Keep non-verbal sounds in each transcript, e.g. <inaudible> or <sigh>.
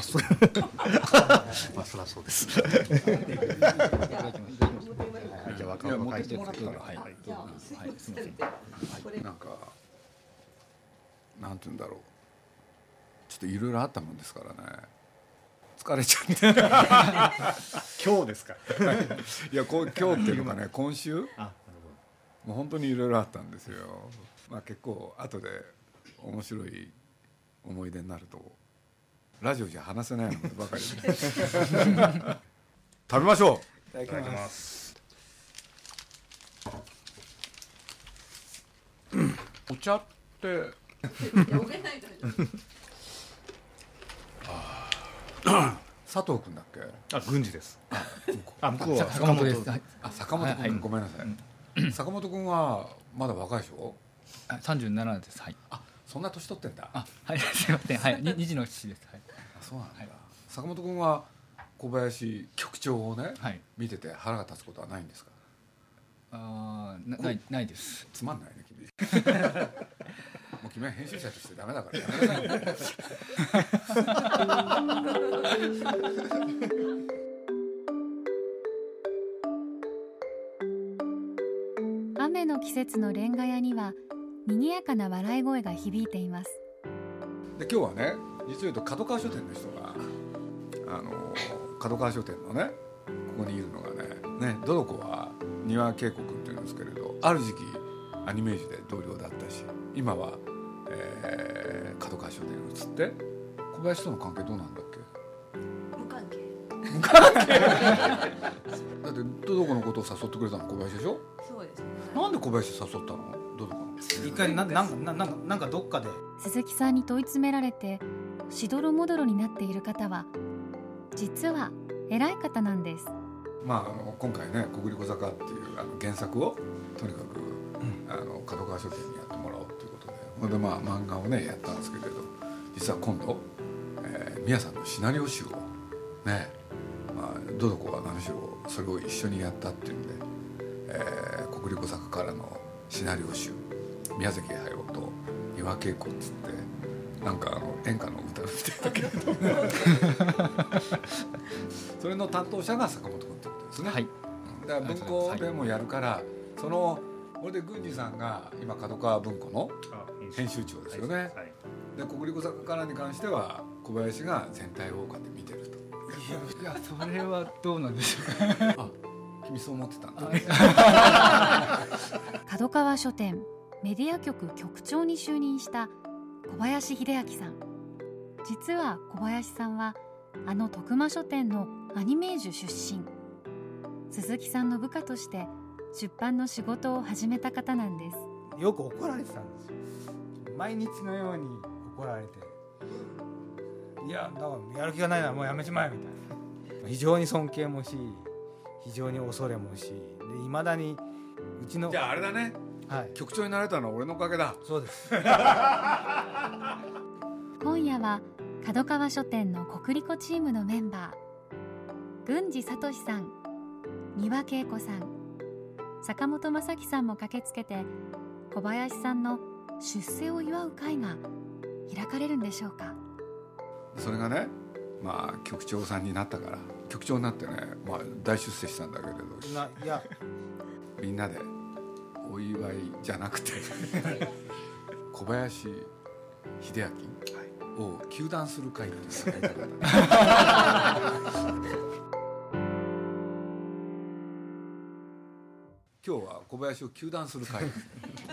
あ、そ <laughs> まあ、そりゃそうです。じゃあ、若若いってもらはい、はい、すみません。なんかなんて言うんだろう。ちょっといろいろあったもんですからね。疲れちゃって。<laughs> 今日ですか。<laughs> いやこう今日っていうのがね今週？あ、なるもう本当にいろいろあったんですよ。まあ結構後で面白い思い出になるとラジオじゃ話せないのばかりで食べましょう。いただきます。お茶って佐藤君だっけ？あ、軍事です。あ、向こうは坂本です。はいあ坂本君、はいごめんなさい、坂本君はまだ若いでしょ？あ三十七です。はい。あそんな年取ってんだあ、はい。すみません。はい。に二時の父です。はい。あそうなんだ、はい。坂本君は小林局長をね、はい。見てて腹が立つことはないんですか？あーなないないです。つまんないね君。<laughs> もう君は編集者としてダメだから。やめなさい雨の季節のレンガ屋には賑やかな笑い声が響いています。で今日はね実を言うと角川書店の人があの角川書店のねここにいるのがねねドドコは丹羽恵子君っていうんですけれどある時期アニメージュで同僚だったし今は、えー角川書店に移って小林との関係どうなんだっけ？無関係。だってドドコのことを誘ってくれたの小林でしょ？そうですね。なんで小林誘ったの？ドドコの一回なんななんかなんかどっかで。鈴木さんに問い詰められてしどろもどろになっている方は実は偉い方なんです。まあ、あの今回ね「国立小坂」っていうあの原作をとにかく、あの角川書店にやってもらおうということでそれでまあ漫画をねやったんですけれど実は今度、えー、宮さんのシナリオ集をね、まあ、どどこが何しろそれを一緒にやったっていうんで、えー、国立小坂からのシナリオ集宮崎駿と丹羽恵子っつってなんかあの演歌の歌みたいだけれどそれの担当者が坂本君ってことですね。はい。だから文庫でもやるから、そのこれで郡司さんが今角川文庫の編集長ですよね。はい。で国立坂からに関しては小林が全体をって見てると。いやそれはどうなんでしょうか。あ、君そう思ってたんだ。角川書店メディア局局長に就任した小林秀明さん。実は小林さんはあの徳間書店のアニメージュ出身。鈴木さんの部下として出版の仕事を始めた方なんです。よく怒られてたんですよ。毎日のように怒られて。いやだからやる気がないならもうやめちまえみたいな。非常に尊敬もし非常に恐れもしでいまだにうちのじゃああれだね。はい。局長になれたのは俺のおかげだ。そうです。<laughs> 今夜は角川書店の国立コチームのメンバー郡司聡さん丹羽恵子さん坂本正樹さんも駆けつけて小林さんの出世を祝う会が開かれるんでしょうか。それがね、まあ局長さんになったから局長になってね、まあ大出世したんだけれど、ないや。みんなでお祝いじゃなくて。小林秀明を糾弾する会っていうのがやりたかったね今日は小林を糾弾する会。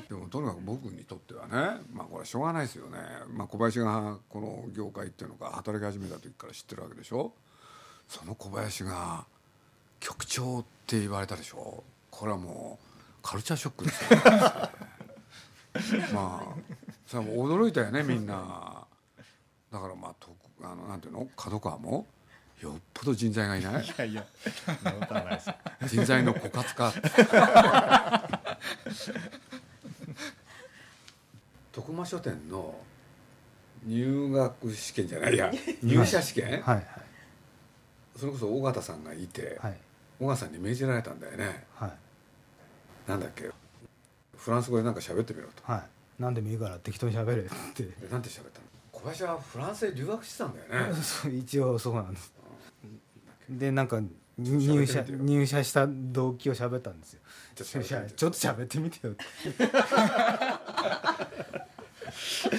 でもとにかく僕にとってはねまあこれはしょうがないですよね、まあ、小林がこの業界っていうのが働き始めた時から知ってるわけでしょ。その小林が局長って言われたでしょ。これはもうカルチャーショックですよ。<laughs> まあそれはもう驚いたよねみんな。だからまあとあのなんていうの？角川も？よっぽど人材がいない？いやいや人材の枯渇か <laughs> 徳間書店の入学試験じゃないい。や入社試験、はい。それこそ尾形さんがいて、はい。尾形さんに命じられたんだよね。はいなんだっけフランス語でなんか喋ってみろと。はい。何でもいいから適当に喋れって。でなんて喋ったの？小林はフランスへ留学してたんだよね。<laughs> 一応そうなんです。でなんか喋入社入社した動機を喋ったんですよ。ちょっと喋ってみてちょっと喋ってみてよって。<laughs> ちょっ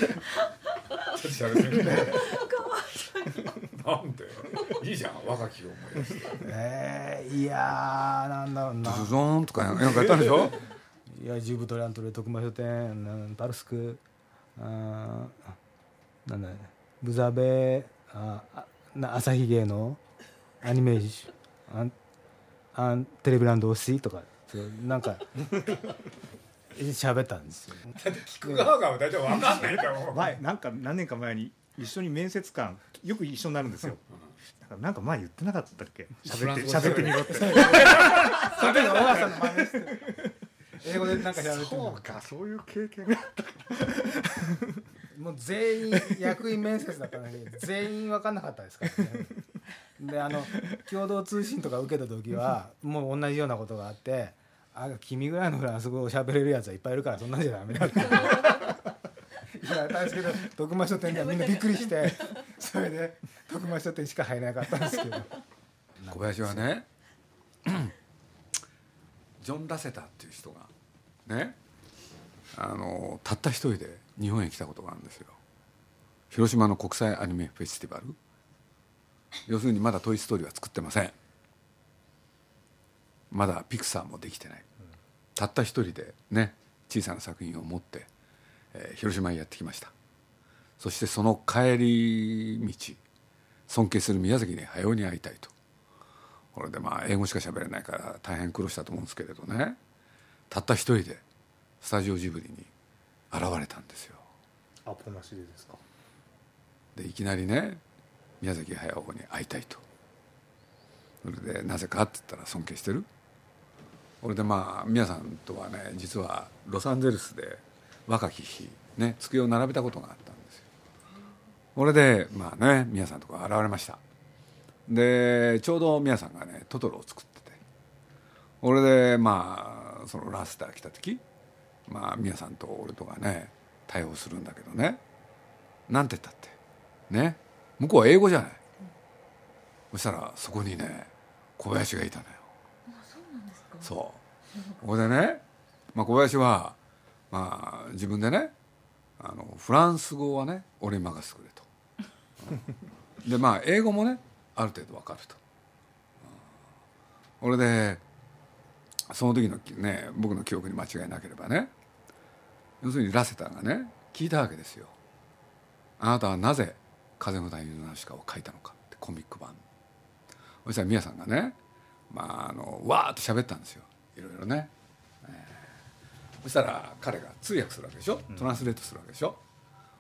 と喋ってみて。<laughs> なんでいいじゃん若きを思い出してえー、いやーなんだろうな。ドゥゾーンとかなんかやったんでしょ？いやジュブトラントレ徳間書店なんパルスク。あーなんだブザベああな朝日芸能アニメーションアンアンテレビランド推しとかそうなんか喋ったんですよ。聞く側が大体分かんないから前なんか何年か前に一緒に面接官よく一緒になるんですよなんか前言ってなかったっけ？喋って喋ってみろって。その時の小川さんの真似して。英語でなんか喋ってみそうかそういう経験がもう全員役員面接だったのに全員分かんなかったですからね。であの共同通信とか受けた時はもう同じようなことがあって「あ君ぐらいのフランス語を喋れるやつはいっぱいいるからそんなんじゃダメだ」って。言われたんですけど徳間書店ではみんなびっくりしてそれで徳間書店しか入れなかったんですけど。<laughs> 小林はね <clears throat> ジョン・ラセターっていう人がねあのたった一人で日本へ来たことがあるんですよ。広島の国際アニメフェスティバル。要するにまだ「トイ・ストーリー」は作ってません。まだピクサーもできてない。たった一人でね小さな作品を持って、えー広島へやってきましたそしてその帰り道尊敬する宮崎に駿に会いたいと。これでまあ英語しか喋れないから大変苦労したと思うんですけれどね。たった一人でスタジオジブリに現れたんですよ。アポなしでですか？でいきなりね宮崎駿に会いたいと。それでなぜかって言ったら尊敬してる。これでまあ宮さんとはね実はロサンゼルスで若き日ね机を並べたことがあったんですよこれでまあね宮さんとか現れました。でちょうど宮さんがねトトロを作ってて。これでまあそのラスター来た時まあ宮さんと俺とかね対応するんだけどね。なんて言ったって。ね。向こうは英語じゃない、そしたらそこにね小林がいたのよ。そうここでね、まあ、小林は、まあ、自分でねあのフランス語はね俺に任せてくれでまあ英語もねある程度わかると、うん、俺でその時のね僕の記憶に間違いなければね要するにラセターがね聞いたわけですよ。あなたはなぜ「風の谷のナウシカ」を書いたのかってコミック版。そしたら宮さんがねまああのわーっと喋ったんですよ。いろいろね、えー。そしたら彼が通訳するわけでしょ？トランスレートするわけでしょ、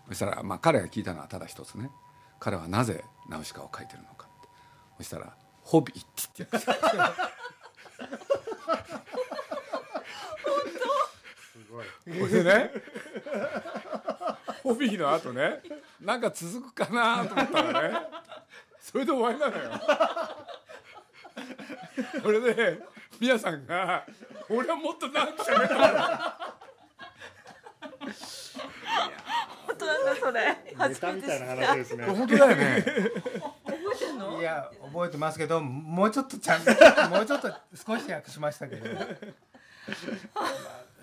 そしたらまあ彼が聞いたのはただ一つね彼はなぜナウシカを書いてるのかって。そしたら「ホビー」って言って。るこれでね。ホビーの後ね。なんか続くかなと思ったらね。それで終わりなのよ。それで皆さんが「俺はもっと長く喋ったの本当なんだそれネタみたいな話ですね。本当だよね。いや覚えてますけどもうちょっとちゃん <laughs> もうちょっと少し訳しましたけど。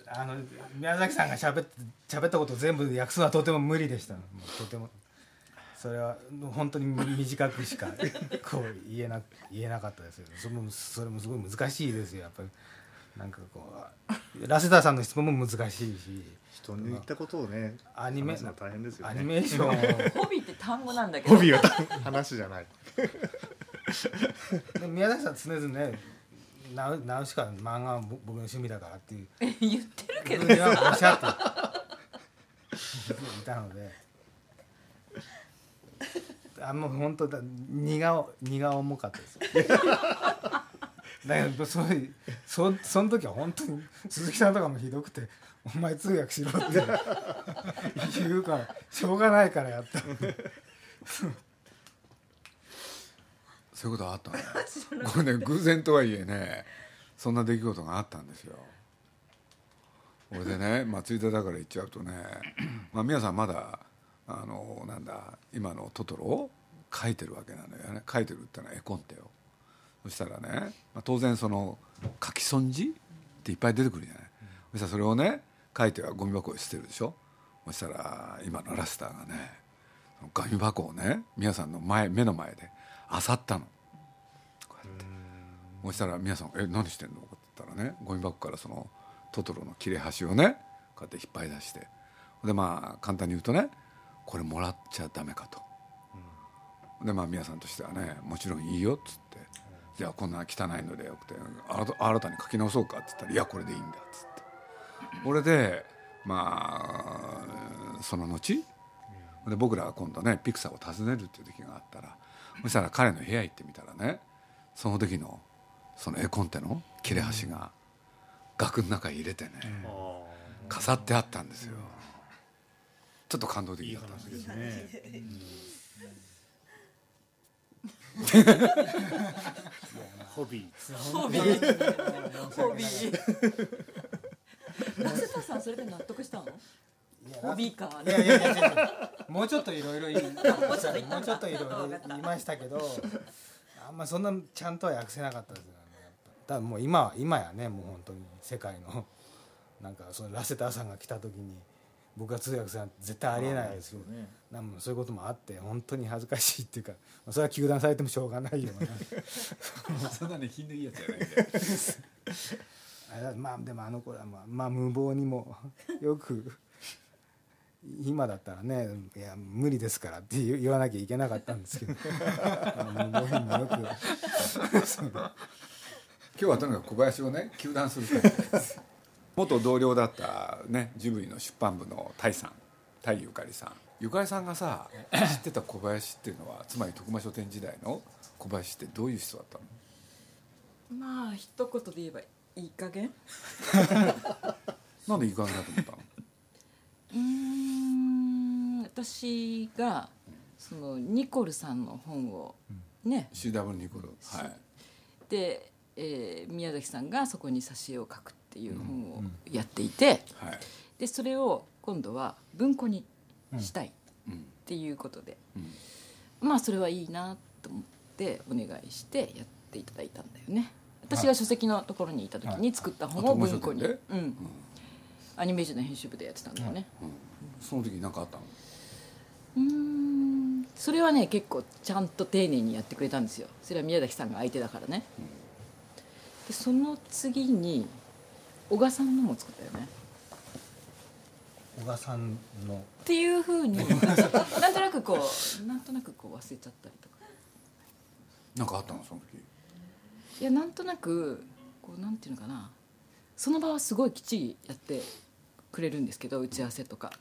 あの宮崎さんがしゃべっ喋ったことを全部訳すのはとても無理でした。もうとても。それは本当に短くしかこう言えな言えなかったですよ。それもそれもすごい難しいですよやっぱりなんかこうラセターさんの質問も難しいし人に言ったことをねアニメ話すの大変ですよね。アニメーション。をホビーって単語なんだけど。ホビーは話じゃない。で <laughs> 宮崎さん常々ねナウナウシカの漫画は僕僕の趣味だからっていう。え言ってるけどふうにはおっしゃって。いたので。あもう本当だ。荷が荷が重かったです <laughs> だけどそういうそその時は本当に鈴木さんとかもひどくて「お前通訳しろ」って言うからしょうがないからやったそういうことあった <laughs> ねこれね偶然とはいえねそんな出来事があったんですよ。俺でねまあついでだから言っちゃうとね <clears throat> まあ皆さんまだあのなんだ今のトトロを書いてるわけなのよね。書いてるってのは絵コンテをそしたらね、まあ、当然その書き損じっていっぱい出てくるじゃない、そしたらそれをね書いてはゴミ箱に捨てるでしょ。そしたら今のラスターがねそのゴミ箱をね皆さんの前目の前で漁ったの。こうやって。そしたら皆さん「え何してんの?」って言ったらねゴミ箱からそのトトロの切れ端をねこうやって引っ張り出して。でまあ簡単に言うとねこれもらっちゃダメかと、でまあ皆さんとしてはねもちろんいいよっつって、じゃあこんな汚いのでよくてあら新たに書き直そうかっつったら「いやこれでいいんだ」っつって。俺でまあその後で僕らは今度ねピクサーを訪ねるっていう時があったらそしたら彼の部屋行ってみたらねその時のその絵コンテの切れ端が額の中に入れてね飾ってあったんですよ。ちょっと感動的だった話ですね。ホビー。ホビー。ホビー。ラセタさんそれで納得したの？ホビーか。いやいやいやもうちょっといろいろ言いもうもうちょっといろいろ言いましたけどあんまそんなちゃんとは訳せなかったですよねだもう今は今やねもう本当に世界のなんかそのラセターさんが来た時に僕が通訳するなんて絶対ありえないですけど、ね。なんもそういうこともあって本当に恥ずかしいっていうかまあそれは糾弾されてもしょうがないような。<laughs> そんなね品のいいやつじゃないん <laughs> まあでもあの頃はまあ、まあ、無謀にもよく今だったらね「いや無理ですから」って言言わなきゃいけなかったんですけど。まあ無謀にもよく。<laughs> 今日はとにかく小林をね糾弾する会です元同僚だったねジブリの出版部のタイさんタイゆかりさん。ゆかりさんがさ知ってた小林っていうのはつまり徳間書店時代の小林ってどういう人だったの？まあ一言で言えばいい加減？なんでいい感じだと思ったの？うーん私がそのニコルさんの本をね、CW ニコルはい。で、えー宮崎さんがそこに挿絵を描くっていう本をやっていて、はい。でそれを今度は文庫にしたいっうんていうことで、うん。まあそれはいいなと思ってお願いしてやっていただいたんだよね。私が書籍のところにいた時に作った本を文庫に、うん。アニメージュの編集部でやってたん。だよねその時何かあったの？うーん。それはね結構ちゃんと丁寧にやってくれたんですよ。それは宮崎さんが相手だからね、でその次に小賀さんのも作ったよね。小賀さんの。っていうふうに <laughs> なんとなくこうなんとなくこう忘れちゃったりとか。何かあったのその時？いやなんとなくこうなんていうのかな。その場はすごいきっちりやってくれるんですけど打ち合わせとか、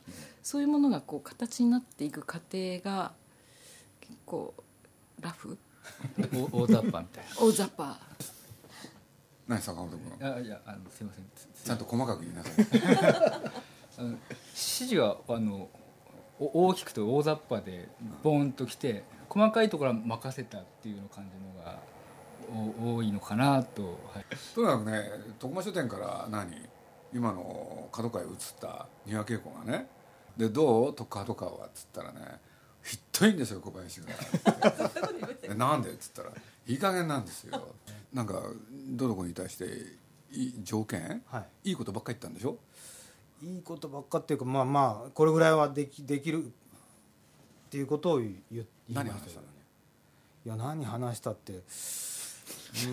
そういうものがこう形になっていく過程が結構ラフ。お大雑把みたい大雑把何坂本君なあいやあのすいません。ちゃんと細かく言いなさい。<laughs> あの指示はあのお大きくて大雑把でボーンときて細かいところは任せたっていうの感じのがお多いのかなと、はい、とにかくね徳間書店から何今の角川へ移った丹羽恵子がね「でどう角川は」っつったらね「ひっどいんですよ小林が」<laughs> でなんで?」っつったら「いい加減なんですよ」なんかどの子に対していい条件？はい。いいことばっかり言ったんでしょ？いいことばっかっていうかまあまあこれぐらいはできできるっていうことを言言いま何話したの？したよいや何話したって。<laughs> 覚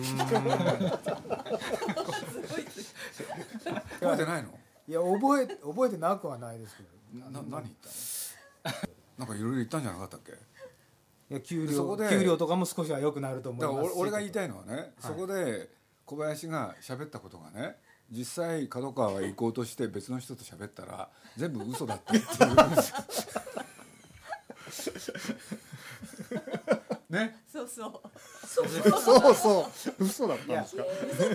えてないのいや覚え覚えてなくはないですけど。な何言ったの？なんかいろいろ言ったんじゃなかったっけ？いいや給料給料とかも少しは良くなると思います俺俺が言いたいのはね、そこで小林が喋ったことがね実際角川は行こうとして別の人と喋ったら全部嘘だったっていう。<laughs> ね？そうそう。そうそう。嘘だったんですか？っ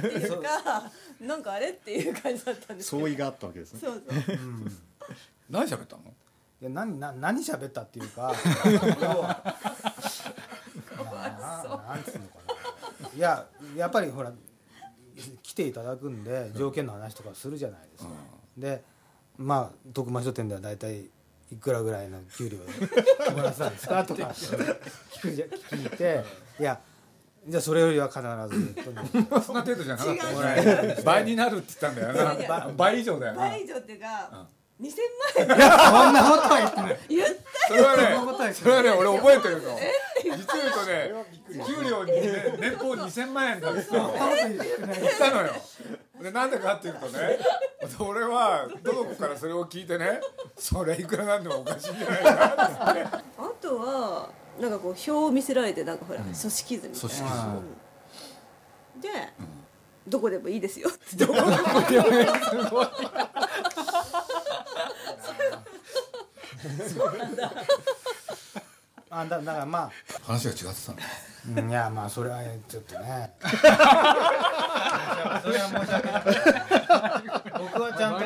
ていうかなんかあれっていう感じだったんです相違があったわけですね。そうそう。何喋ったの？いや何な何喋ったっていうか <laughs> ななんつうのかな。いややっぱりほら来ていただくんで条件の話とかするじゃないですか、でまあ徳間書店では大体いくらぐらいの給料でもらってたんですか？<laughs> とか聞くじゃ聞いていやじゃあそれよりは必ず <laughs> そんな程度じゃなかった。もらえる倍になるって言ったんだよいやいな倍以上だよな。倍以上っていうか2000万 <laughs> そんなことは言ってない。言っそれはねそれはね俺覚えてるの実を言うとね給料にね年俸2000万円だって言ったの。よ。でなんでかっていうとね俺はどの子からそれを聞いてねそれいくらなんでもおかしいんじゃないかなって。あとはなんかこう表を見せられてなんかほら組織図みたい組織な図でどこでもいいですよ。っ <laughs> てどこでもすごい <laughs> あだだからま話が違ってたの。あ、うんいやまあそれはちょっとね。それは申し訳ない。僕はちゃんと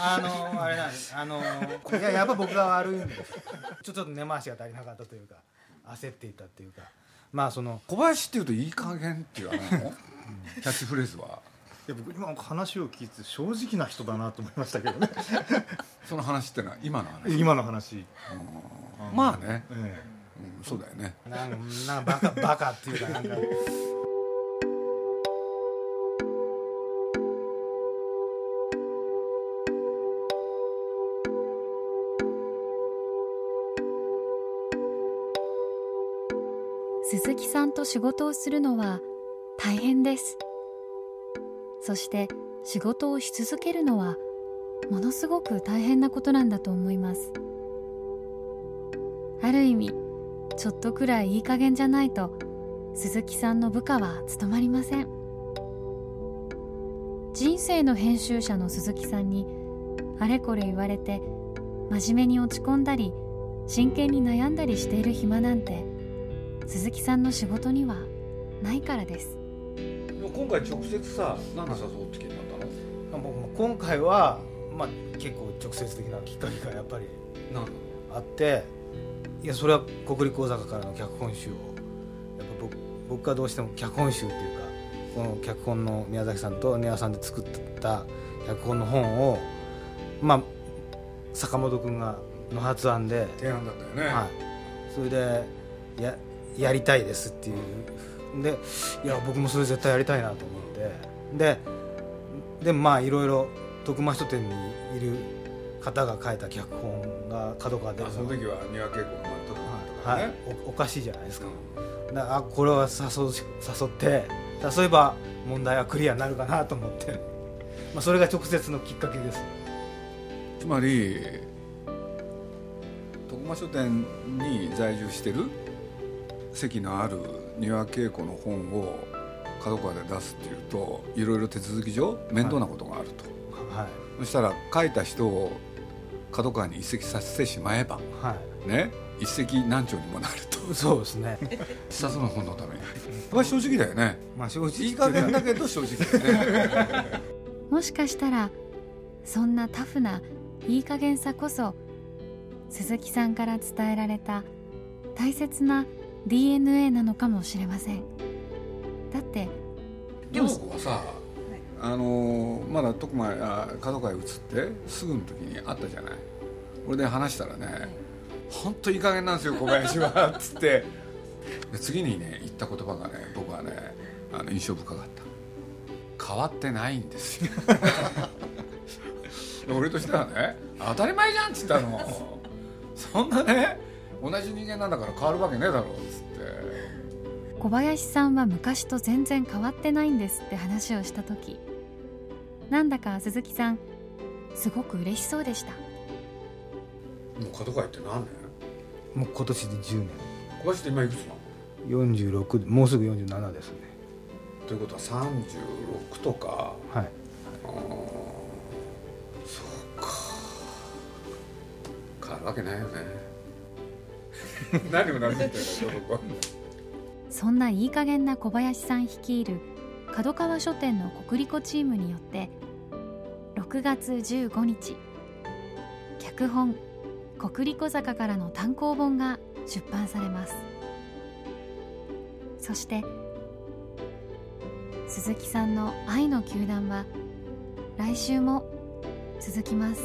あのあれなんです。あのいややっぱ僕が悪いんで。すちょちょっと根回しが足りなかったというか焦っていたっていうか。まあその小林っていうといい加減っていうあの？キャッチフレーズは。いや僕今話を聞いて正直な人だなと思いましたけどね。その話ってのは今の話？今の話、まあね、えうん、そうだよね。なんかなんかバカバカっていうかなんか。鈴木さんと仕事をするのは大変です。そして仕事をし続けるのはものすごく大変なことなんだと思います。ある意味ちょっとくらいいい加減じゃないと鈴木さんの部下は務まりません。人生の編集者の鈴木さんにあれこれ言われて真面目に落ち込んだり真剣に悩んだりしている暇なんて鈴木さんの仕事にはないからです。今回直接さ何で誘うって気になったの？僕も今回は、まあ、結構直接的なきっかけがやっぱり何あっていやそれは国立講座からの脚本集をやっぱ僕僕がどうしても脚本集っていうかこの脚本の宮崎さんと根羽さんで作った脚本の本をまあ坂本君がの発案で、提案だったよね、はい、それでややりたいですっていう。でいや僕もそれ絶対やりたいなと思って。ででまあいろいろ徳間書店にいる方が書いた脚本が角川であその時は三輪恵子はい。ね、おおかしいじゃないですか。だからあこれは誘誘って誘えば問題はクリアになるかなと思って、まあ、それが直接のきっかけです。つまり徳間書店に在住してる席のある三輪恵子の本を角川で出すっていうといろいろ手続き上面倒なことがあると、はそしたら書いた人を角川に移籍させてしまえばいはい。ね一石何鳥にもなると。<laughs> そうですね。一冊の本のために。これは正直だよね。まあ正直いい加減だけど正直だよね。<laughs> もしかしたらそんなタフないい加減さこそ鈴木さんから伝えられた大切な DNA なのかもしれません。だって京子はさ、あのーまだ徳間あ角川へ移ってすぐの時に会ったじゃない。俺で話したらね「本当いい加減なんですよ小林は」っつって。で次にね言った言葉がね僕はねあの印象深かった。変わってないんですよ。で俺としてはね当たり前じゃんっつったの。そんなね同じ人間なんだから変わるわけねえだろっつって。小林さんは昔と全然変わってないんですって話をした時。なんだか鈴木さんすごく嬉しそうでした。もう角川行って何年？もう今年で10年。小林って今いくつなの？46もうすぐ47ですね。ということは36とか。はい。あーそうか。変わるわけないよね。<laughs> 何もなって言ってるか僕はそんないい加減な小林さん率いる角川書店の国立チームによって6月15日脚本「国立坂」からの単行本が出版されます。そして鈴木さんの「愛の球団」は来週も続きます。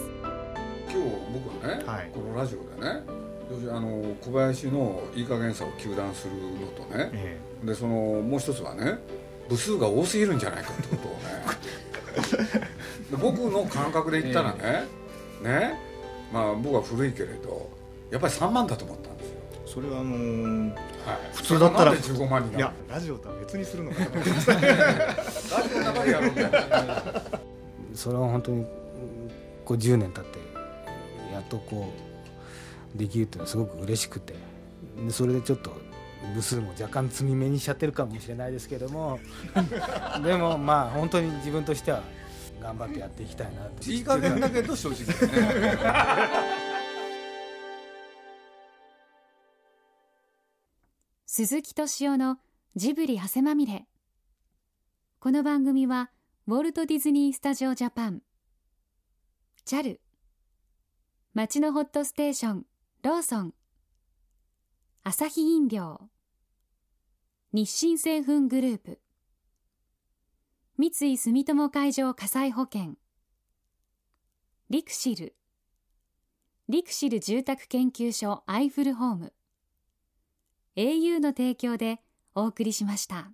今日僕はね、はい。このラジオでね要するにあの小林のいい加減さを糾弾するのとねえでそのもう一つはね部数が多すぎるんじゃないかってことをね。<laughs> で僕の感覚で言ったらね、ねまあ僕は古いけれどやっぱり3万だと思ったんですよ、えそれはあのーはい、普通だったら。なんで15万になる。いやラジオとは別にするのかな。ラジオの中でやるんだよそれは本当にうんこう10年経ってやっとこうできるっていうのはすごく嬉しくて。でそれでちょっと部数も若干積み目にしちゃってるかもしれないですけどもでもまあ本当に自分としては頑張ってやっていきたいなと。いい加減だけど正直だね鈴木敏夫のジブリ汗まみれこの番組はウォルト・ディズニー・スタジオ・ジャパン。JAL 町のホットステーションローソン。アサヒ飲料。日清製粉グループ。三井住友海上火災保険。リクシル。リクシル住宅研究所アイフルホーム。au の提供でお送りしました。